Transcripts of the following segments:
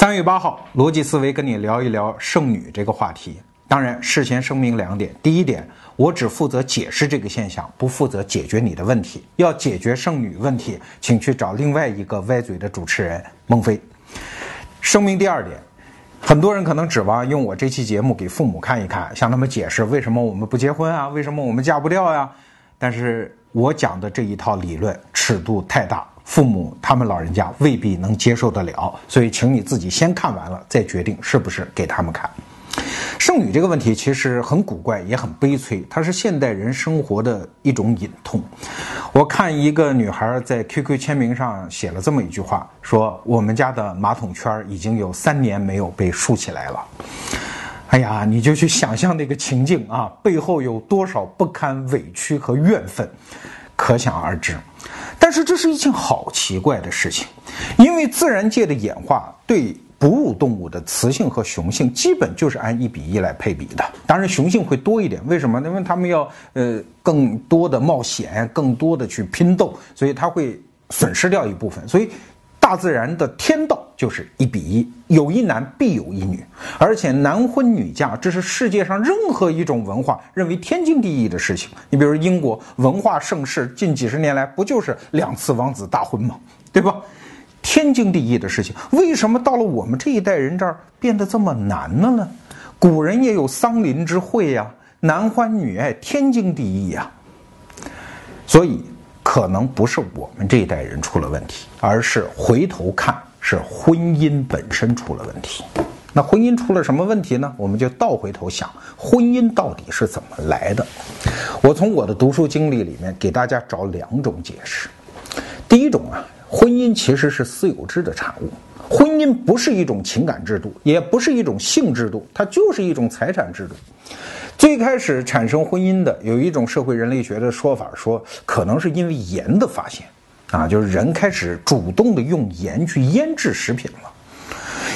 三月八号，逻辑思维跟你聊一聊剩女这个话题。当然，事先声明两点：第一点，我只负责解释这个现象，不负责解决你的问题。要解决剩女问题，请去找另外一个歪嘴的主持人孟非。声明第二点，很多人可能指望用我这期节目给父母看一看，向他们解释为什么我们不结婚啊，为什么我们嫁不掉呀？但是我讲的这一套理论尺度太大。父母他们老人家未必能接受得了，所以请你自己先看完了再决定是不是给他们看。剩女这个问题其实很古怪，也很悲催，它是现代人生活的一种隐痛。我看一个女孩在 QQ 签名上写了这么一句话，说我们家的马桶圈已经有三年没有被竖起来了。哎呀，你就去想象那个情境啊，背后有多少不堪委屈和怨愤，可想而知。但是这是一件好奇怪的事情，因为自然界的演化对哺乳动物的雌性和雄性基本就是按一比一来配比的。当然雄性会多一点，为什么？因为他们要呃更多的冒险，更多的去拼斗，所以它会损失掉一部分。所以。大自然的天道就是一比一，有一男必有一女，而且男婚女嫁，这是世界上任何一种文化认为天经地义的事情。你比如英国文化盛世，近几十年来不就是两次王子大婚吗？对吧？天经地义的事情，为什么到了我们这一代人这儿变得这么难了呢？古人也有桑林之会呀，男欢女爱，天经地义呀。所以。可能不是我们这一代人出了问题，而是回头看是婚姻本身出了问题。那婚姻出了什么问题呢？我们就倒回头想，婚姻到底是怎么来的？我从我的读书经历里面给大家找两种解释。第一种啊，婚姻其实是私有制的产物，婚姻不是一种情感制度，也不是一种性制度，它就是一种财产制度。最开始产生婚姻的有一种社会人类学的说法，说可能是因为盐的发现，啊，就是人开始主动的用盐去腌制食品了。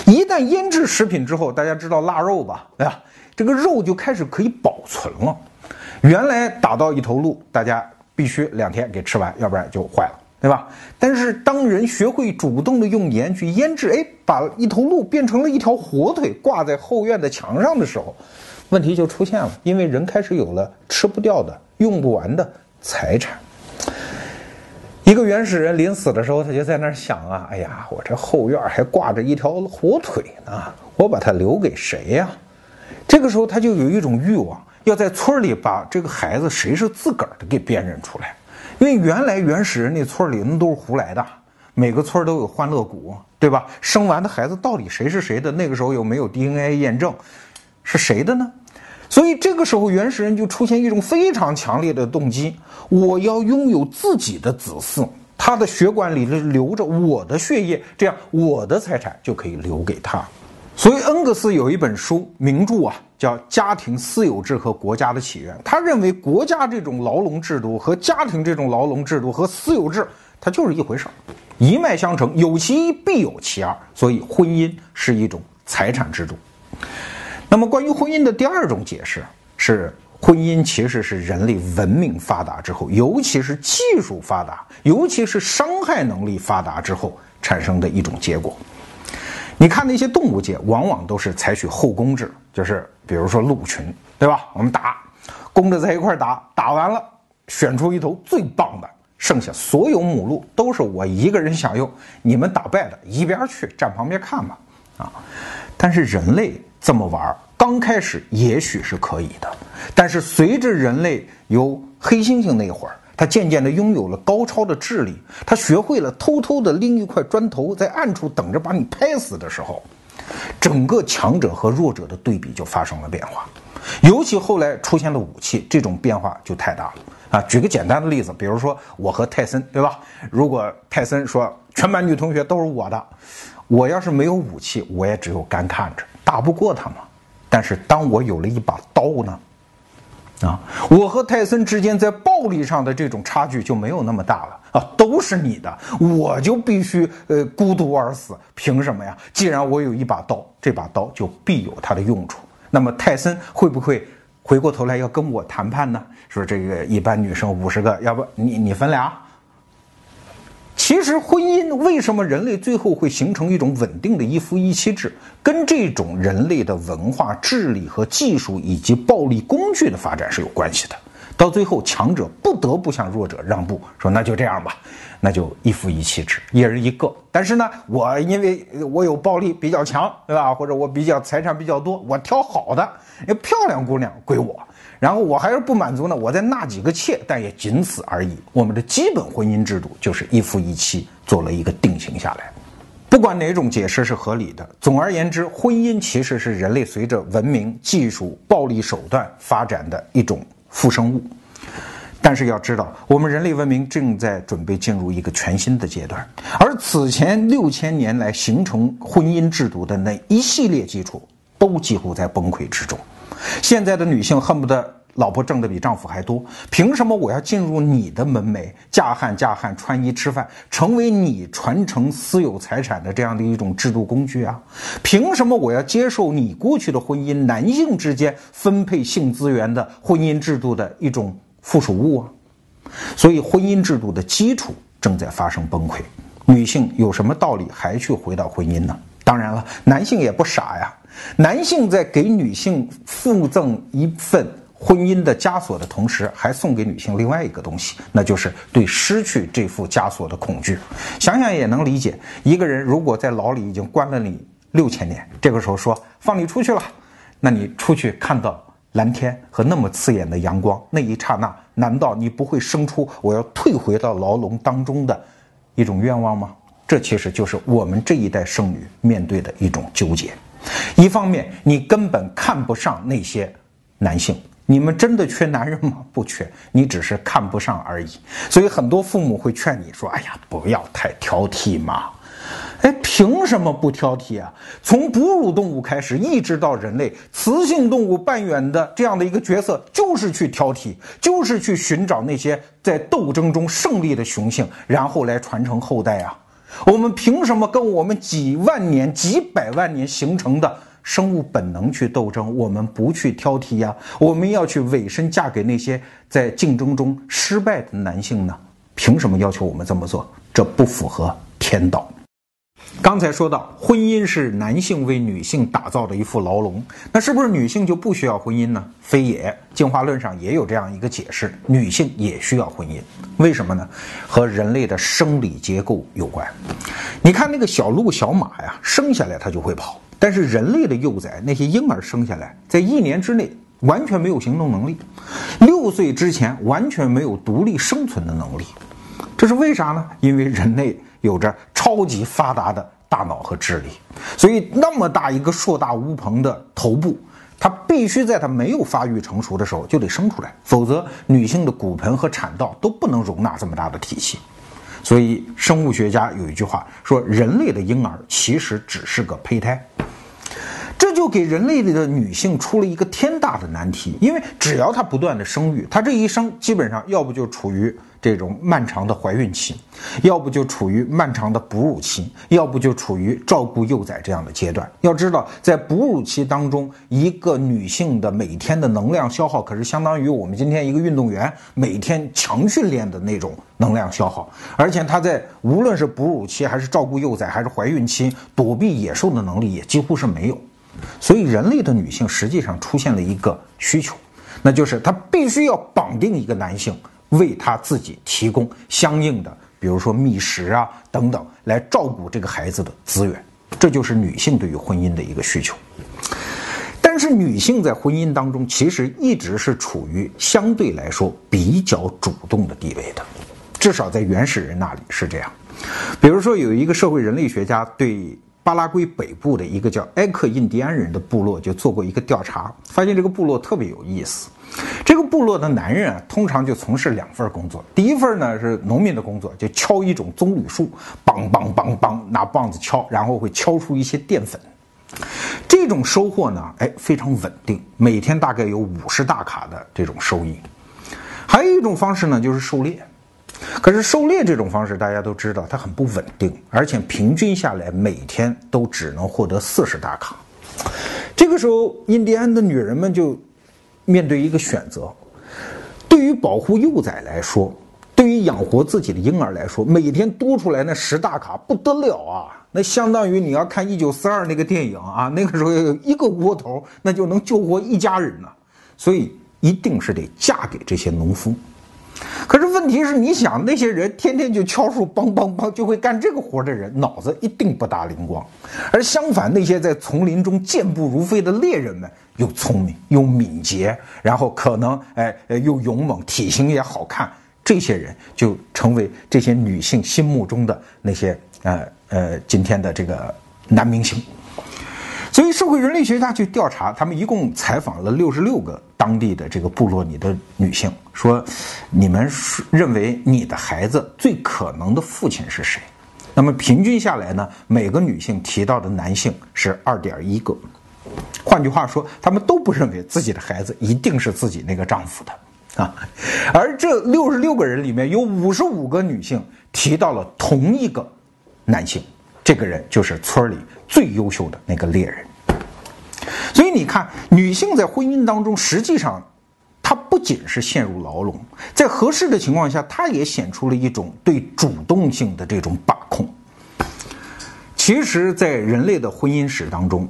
一旦腌制食品之后，大家知道腊肉吧？对吧？这个肉就开始可以保存了。原来打到一头鹿，大家必须两天给吃完，要不然就坏了，对吧？但是当人学会主动的用盐去腌制，哎，把一头鹿变成了一条火腿，挂在后院的墙上的时候。问题就出现了，因为人开始有了吃不掉的、用不完的财产。一个原始人临死的时候，他就在那儿想啊：“哎呀，我这后院还挂着一条火腿呢，我把它留给谁呀？”这个时候他就有一种欲望，要在村里把这个孩子谁是自个儿的给辨认出来。因为原来原始人那村里那都是胡来的，每个村都有欢乐谷，对吧？生完的孩子到底谁是谁的？那个时候又没有 DNA 验证。是谁的呢？所以这个时候，原始人就出现一种非常强烈的动机：我要拥有自己的子嗣，他的血管里流着我的血液，这样我的财产就可以留给他。所以，恩格斯有一本书名著啊，叫《家庭私有制和国家的起源》。他认为，国家这种牢笼制度和家庭这种牢笼制度和私有制，它就是一回事儿，一脉相承，有其一必有其二。所以，婚姻是一种财产制度。那么，关于婚姻的第二种解释是，婚姻其实是人类文明发达之后，尤其是技术发达，尤其是伤害能力发达之后产生的一种结果。你看那些动物界，往往都是采取后宫制，就是比如说鹿群，对吧？我们打，公的在一块打，打完了选出一头最棒的，剩下所有母鹿都是我一个人享用，你们打败的一边去，站旁边看吧。啊，但是人类这么玩。刚开始也许是可以的，但是随着人类由黑猩猩那会儿，他渐渐的拥有了高超的智力，他学会了偷偷的拎一块砖头在暗处等着把你拍死的时候，整个强者和弱者的对比就发生了变化。尤其后来出现了武器，这种变化就太大了啊！举个简单的例子，比如说我和泰森，对吧？如果泰森说全班女同学都是我的，我要是没有武器，我也只有干看着，打不过他嘛。但是当我有了一把刀呢，啊，我和泰森之间在暴力上的这种差距就没有那么大了啊，都是你的，我就必须呃孤独而死，凭什么呀？既然我有一把刀，这把刀就必有它的用处。那么泰森会不会回过头来要跟我谈判呢？说这个一般女生五十个，要不你你分俩？其实婚姻为什么人类最后会形成一种稳定的一夫一妻制，跟这种人类的文化、智力和技术以及暴力工具的发展是有关系的。到最后，强者不得不向弱者让步，说那就这样吧，那就一夫一妻制，一人一个。但是呢，我因为我有暴力比较强，对吧？或者我比较财产比较多，我挑好的，漂亮姑娘归我。然后我还是不满足呢，我再纳几个妾，但也仅此而已。我们的基本婚姻制度就是一夫一妻，做了一个定型下来。不管哪种解释是合理的，总而言之，婚姻其实是人类随着文明、技术、暴力手段发展的一种。附生物，但是要知道，我们人类文明正在准备进入一个全新的阶段，而此前六千年来形成婚姻制度的那一系列基础，都几乎在崩溃之中。现在的女性恨不得老婆挣的比丈夫还多，凭什么我要进入你的门楣，嫁汉嫁汉，穿衣吃饭，成为你传承私有财产的这样的一种制度工具啊？凭什么我要接受你过去的婚姻，男性之间分配性资源的婚姻制度的一种附属物啊？所以，婚姻制度的基础正在发生崩溃。女性有什么道理还去回到婚姻呢？当然了，男性也不傻呀。男性在给女性附赠一份。婚姻的枷锁的同时，还送给女性另外一个东西，那就是对失去这副枷锁的恐惧。想想也能理解，一个人如果在牢里已经关了你六千年，这个时候说放你出去了，那你出去看到蓝天和那么刺眼的阳光，那一刹那，难道你不会生出我要退回到牢笼当中的一种愿望吗？这其实就是我们这一代剩女面对的一种纠结。一方面，你根本看不上那些男性。你们真的缺男人吗？不缺，你只是看不上而已。所以很多父母会劝你说：“哎呀，不要太挑剔嘛。”哎，凭什么不挑剔啊？从哺乳动物开始，一直到人类，雌性动物扮演的这样的一个角色，就是去挑剔，就是去寻找那些在斗争中胜利的雄性，然后来传承后代啊。我们凭什么跟我们几万年、几百万年形成的？生物本能去斗争，我们不去挑剔呀，我们要去委身嫁给那些在竞争中失败的男性呢？凭什么要求我们这么做？这不符合天道。刚才说到，婚姻是男性为女性打造的一副牢笼，那是不是女性就不需要婚姻呢？非也，进化论上也有这样一个解释，女性也需要婚姻。为什么呢？和人类的生理结构有关。你看那个小鹿、小马呀，生下来它就会跑。但是人类的幼崽，那些婴儿生下来，在一年之内完全没有行动能力，六岁之前完全没有独立生存的能力，这是为啥呢？因为人类有着超级发达的大脑和智力，所以那么大一个硕大无朋的头部，它必须在它没有发育成熟的时候就得生出来，否则女性的骨盆和产道都不能容纳这么大的体系。所以生物学家有一句话说：人类的婴儿其实只是个胚胎。这就给人类的女性出了一个天大的难题，因为只要她不断的生育，她这一生基本上要不就处于这种漫长的怀孕期，要不就处于漫长的哺乳期，要不就处于照顾幼崽这样的阶段。要知道，在哺乳期当中，一个女性的每天的能量消耗可是相当于我们今天一个运动员每天强训练的那种能量消耗，而且她在无论是哺乳期还是照顾幼崽还是怀孕期，躲避野兽的能力也几乎是没有。所以，人类的女性实际上出现了一个需求，那就是她必须要绑定一个男性，为他自己提供相应的，比如说觅食啊等等，来照顾这个孩子的资源。这就是女性对于婚姻的一个需求。但是，女性在婚姻当中其实一直是处于相对来说比较主动的地位的，至少在原始人那里是这样。比如说，有一个社会人类学家对。巴拉圭北部的一个叫埃克印第安人的部落就做过一个调查，发现这个部落特别有意思。这部落的男人啊，通常就从事两份工作。第一份呢是农民的工作，就敲一种棕榈树，梆梆梆梆，拿棒子敲，然后会敲出一些淀粉。这种收获呢，哎，非常稳定，每天大概有五十大卡的这种收益。还有一种方式呢，就是狩猎。可是狩猎这种方式，大家都知道它很不稳定，而且平均下来每天都只能获得四十大卡。这个时候，印第安的女人们就面对一个选择：对于保护幼崽来说，对于养活自己的婴儿来说，每天多出来那十大卡不得了啊！那相当于你要看一九四二那个电影啊，那个时候一个窝头，那就能救活一家人呢。所以一定是得嫁给这些农夫。可是问题是，你想那些人天天就敲树梆梆梆就会干这个活的人，脑子一定不大灵光。而相反，那些在丛林中健步如飞的猎人们，又聪明又敏捷，然后可能哎又勇猛，体型也好看，这些人就成为这些女性心目中的那些呃呃今天的这个男明星。所以，社会人类学家去调查，他们一共采访了六十六个当地的这个部落里的女性，说：“你们认为你的孩子最可能的父亲是谁？”那么平均下来呢，每个女性提到的男性是二点一个。换句话说，他们都不认为自己的孩子一定是自己那个丈夫的啊。而这六十六个人里面有五十五个女性提到了同一个男性。这个人就是村里最优秀的那个猎人，所以你看，女性在婚姻当中，实际上她不仅是陷入牢笼，在合适的情况下，她也显出了一种对主动性的这种把控。其实，在人类的婚姻史当中，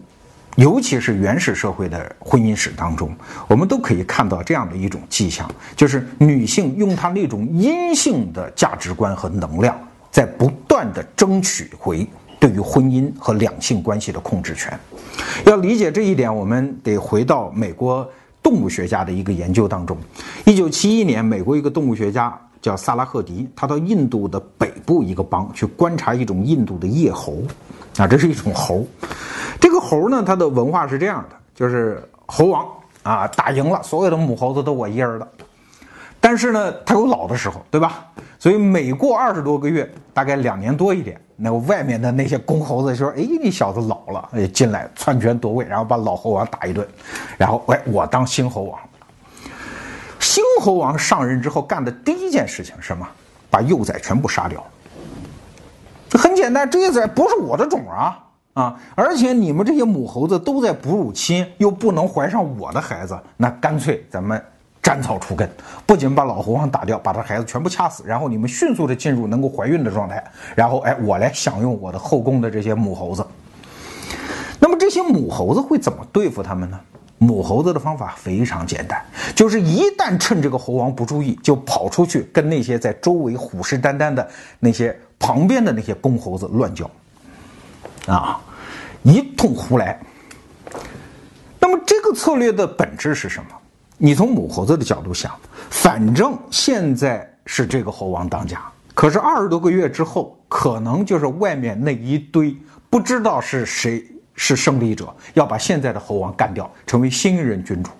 尤其是原始社会的婚姻史当中，我们都可以看到这样的一种迹象，就是女性用她那种阴性的价值观和能量，在不断的争取回。对于婚姻和两性关系的控制权，要理解这一点，我们得回到美国动物学家的一个研究当中。一九七一年，美国一个动物学家叫萨拉赫迪，他到印度的北部一个邦去观察一种印度的叶猴，啊，这是一种猴。这个猴呢，它的文化是这样的，就是猴王啊，打赢了，所有的母猴子都我一人的。但是呢，它有老的时候，对吧？所以每过二十多个月，大概两年多一点。那外面的那些公猴子就说：“哎，你小子老了，哎，进来篡权夺位，然后把老猴王打一顿，然后哎，我当新猴王。新猴王上任之后干的第一件事情是什么？把幼崽全部杀掉。这很简单，这些崽不是我的种啊啊！而且你们这些母猴子都在哺乳期，又不能怀上我的孩子，那干脆咱们。”斩草除根，不仅把老猴王打掉，把他孩子全部掐死，然后你们迅速的进入能够怀孕的状态，然后哎，我来享用我的后宫的这些母猴子。那么这些母猴子会怎么对付他们呢？母猴子的方法非常简单，就是一旦趁这个猴王不注意，就跑出去跟那些在周围虎视眈眈的那些旁边的那些公猴子乱叫，啊，一通胡来。那么这个策略的本质是什么？你从母猴子的角度想，反正现在是这个猴王当家，可是二十多个月之后，可能就是外面那一堆不知道是谁是胜利者，要把现在的猴王干掉，成为新一任君主。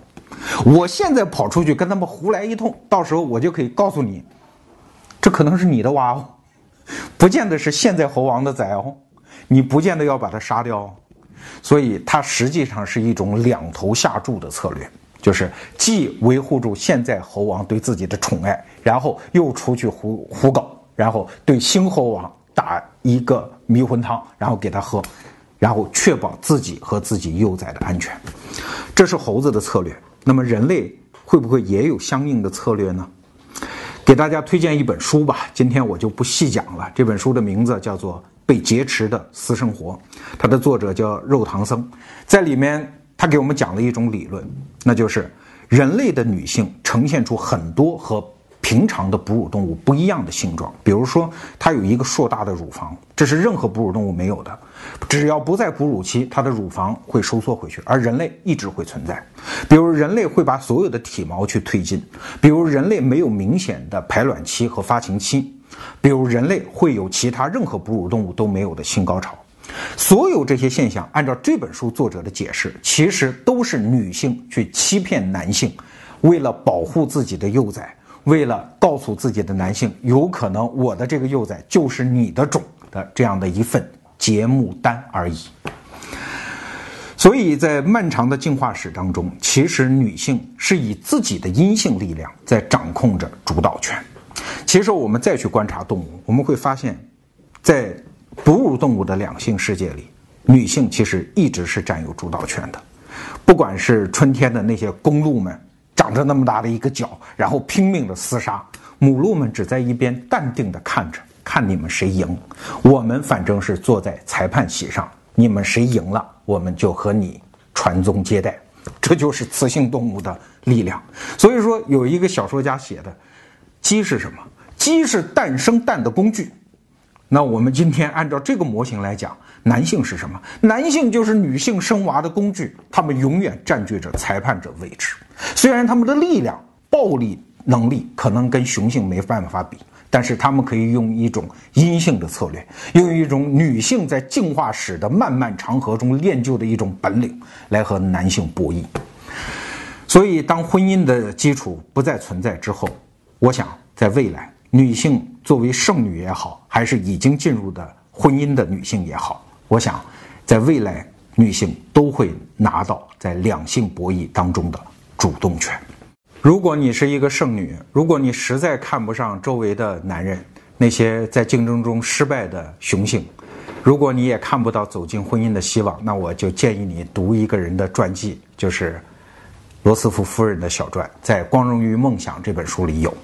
我现在跑出去跟他们胡来一通，到时候我就可以告诉你，这可能是你的娃哦，不见得是现在猴王的崽哦，你不见得要把他杀掉哦，所以它实际上是一种两头下注的策略。就是既维护住现在猴王对自己的宠爱，然后又出去胡胡搞，然后对新猴王打一个迷魂汤，然后给他喝，然后确保自己和自己幼崽的安全。这是猴子的策略。那么人类会不会也有相应的策略呢？给大家推荐一本书吧，今天我就不细讲了。这本书的名字叫做《被劫持的私生活》，它的作者叫肉唐僧，在里面。他给我们讲了一种理论，那就是人类的女性呈现出很多和平常的哺乳动物不一样的性状。比如说，它有一个硕大的乳房，这是任何哺乳动物没有的。只要不在哺乳期，它的乳房会收缩回去，而人类一直会存在。比如，人类会把所有的体毛去推进；比如，人类没有明显的排卵期和发情期；比如，人类会有其他任何哺乳动物都没有的性高潮。所有这些现象，按照这本书作者的解释，其实都是女性去欺骗男性，为了保护自己的幼崽，为了告诉自己的男性，有可能我的这个幼崽就是你的种的这样的一份节目单而已。所以在漫长的进化史当中，其实女性是以自己的阴性力量在掌控着主导权。其实我们再去观察动物，我们会发现，在哺乳动物的两性世界里，女性其实一直是占有主导权的。不管是春天的那些公鹿们，长着那么大的一个角，然后拼命的厮杀，母鹿们只在一边淡定的看着，看你们谁赢。我们反正是坐在裁判席上，你们谁赢了，我们就和你传宗接代。这就是雌性动物的力量。所以说，有一个小说家写的，鸡是什么？鸡是蛋生蛋的工具。那我们今天按照这个模型来讲，男性是什么？男性就是女性生娃的工具，他们永远占据着裁判者位置。虽然他们的力量、暴力能力可能跟雄性没办法比，但是他们可以用一种阴性的策略，用一种女性在进化史的漫漫长河中练就的一种本领来和男性博弈。所以，当婚姻的基础不再存在之后，我想在未来。女性作为剩女也好，还是已经进入的婚姻的女性也好，我想，在未来女性都会拿到在两性博弈当中的主动权。如果你是一个剩女，如果你实在看不上周围的男人，那些在竞争中失败的雄性，如果你也看不到走进婚姻的希望，那我就建议你读一个人的传记，就是罗斯福夫人的小传，在《光荣与梦想》这本书里有。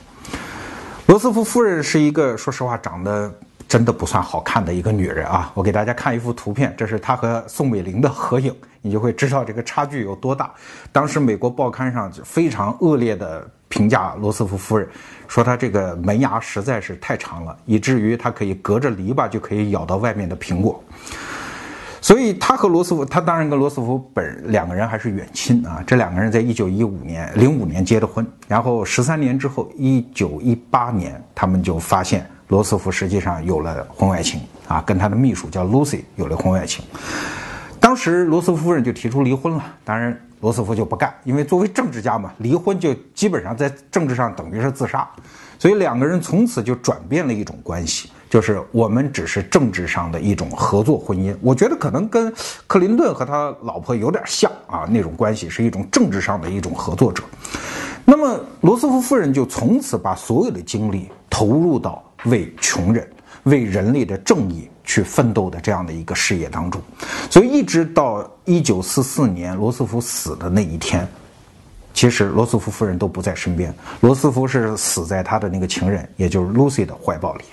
罗斯福夫人是一个，说实话，长得真的不算好看的一个女人啊。我给大家看一幅图片，这是她和宋美龄的合影，你就会知道这个差距有多大。当时美国报刊上就非常恶劣的评价罗斯福夫人，说她这个门牙实在是太长了，以至于她可以隔着篱笆就可以咬到外面的苹果。所以他和罗斯福，他当然跟罗斯福本两个人还是远亲啊。这两个人在一九一五年、零五年结的婚，然后十三年之后，一九一八年，他们就发现罗斯福实际上有了婚外情啊，跟他的秘书叫 Lucy 有了婚外情。当时罗斯福夫人就提出离婚了，当然罗斯福就不干，因为作为政治家嘛，离婚就基本上在政治上等于是自杀。所以两个人从此就转变了一种关系。就是我们只是政治上的一种合作婚姻，我觉得可能跟克林顿和他老婆有点像啊，那种关系是一种政治上的一种合作者。那么罗斯福夫人就从此把所有的精力投入到为穷人、为人类的正义去奋斗的这样的一个事业当中。所以一直到一九四四年罗斯福死的那一天，其实罗斯福夫人都不在身边，罗斯福是死在他的那个情人，也就是 Lucy 的怀抱里。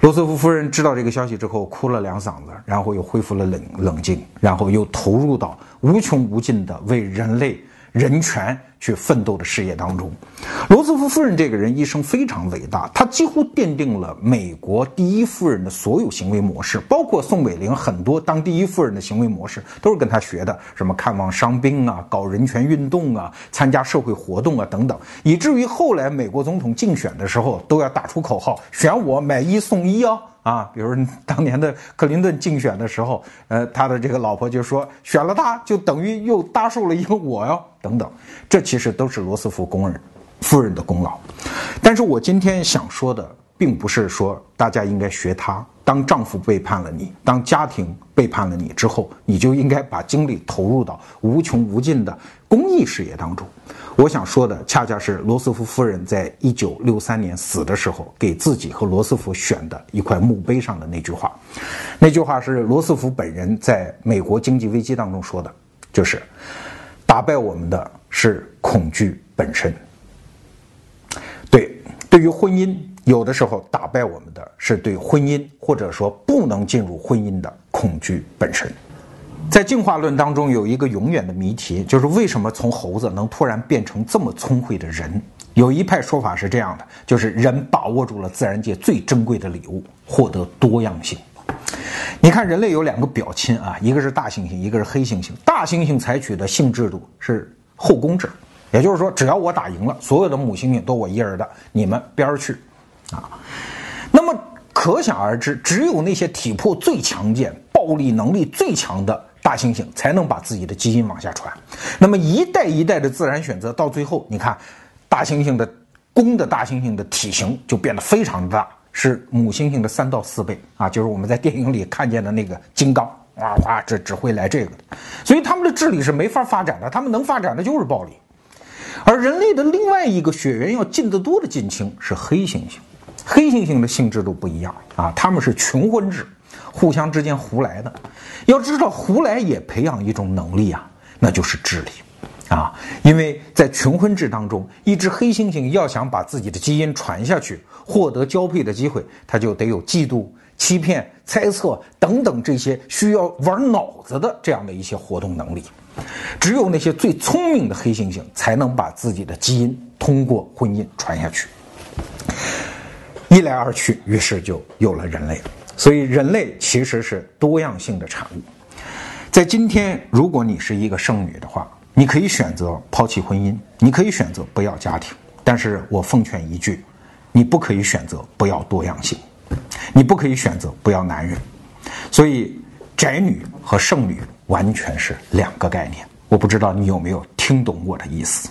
罗斯福夫人知道这个消息之后，哭了两嗓子，然后又恢复了冷冷静，然后又投入到无穷无尽的为人类。人权去奋斗的事业当中，罗斯福夫人这个人一生非常伟大，她几乎奠定了美国第一夫人的所有行为模式，包括宋美龄很多当第一夫人的行为模式都是跟她学的，什么看望伤兵啊，搞人权运动啊，参加社会活动啊等等，以至于后来美国总统竞选的时候都要打出口号，选我买一送一哦。啊，比如当年的克林顿竞选的时候，呃，他的这个老婆就说，选了他就等于又搭售了一个我哟，等等，这其实都是罗斯福工人夫人的功劳。但是我今天想说的，并不是说大家应该学他，当丈夫背叛了你，当家庭背叛了你之后，你就应该把精力投入到无穷无尽的公益事业当中。我想说的，恰恰是罗斯福夫人在一九六三年死的时候，给自己和罗斯福选的一块墓碑上的那句话。那句话是罗斯福本人在美国经济危机当中说的，就是“打败我们的是恐惧本身”。对，对于婚姻，有的时候打败我们的是对婚姻或者说不能进入婚姻的恐惧本身。在进化论当中，有一个永远的谜题，就是为什么从猴子能突然变成这么聪慧的人？有一派说法是这样的，就是人把握住了自然界最珍贵的礼物，获得多样性。你看，人类有两个表亲啊，一个是大猩猩，一个是黑猩猩。大猩猩采取的性制度是后宫制，也就是说，只要我打赢了，所有的母猩猩都我一人的，你们边儿去，啊。那么可想而知，只有那些体魄最强健、暴力能力最强的。大猩猩才能把自己的基因往下传，那么一代一代的自然选择，到最后，你看，大猩猩的公的大猩猩的体型就变得非常大，是母猩猩的三到四倍啊，就是我们在电影里看见的那个金刚，哇哇，这只会来这个的，所以他们的智力是没法发展的，他们能发展的就是暴力。而人类的另外一个血缘要近得多的近亲是黑猩猩，黑猩猩的性质都不一样啊，他们是群婚制。互相之间胡来的，要知道胡来也培养一种能力啊，那就是智力。啊，因为在群婚制当中，一只黑猩猩要想把自己的基因传下去，获得交配的机会，它就得有嫉妒、欺骗、猜测等等这些需要玩脑子的这样的一些活动能力。只有那些最聪明的黑猩猩才能把自己的基因通过婚姻传下去。一来二去，于是就有了人类。所以，人类其实是多样性的产物。在今天，如果你是一个剩女的话，你可以选择抛弃婚姻，你可以选择不要家庭。但是我奉劝一句，你不可以选择不要多样性，你不可以选择不要男人。所以，宅女和剩女完全是两个概念。我不知道你有没有听懂我的意思。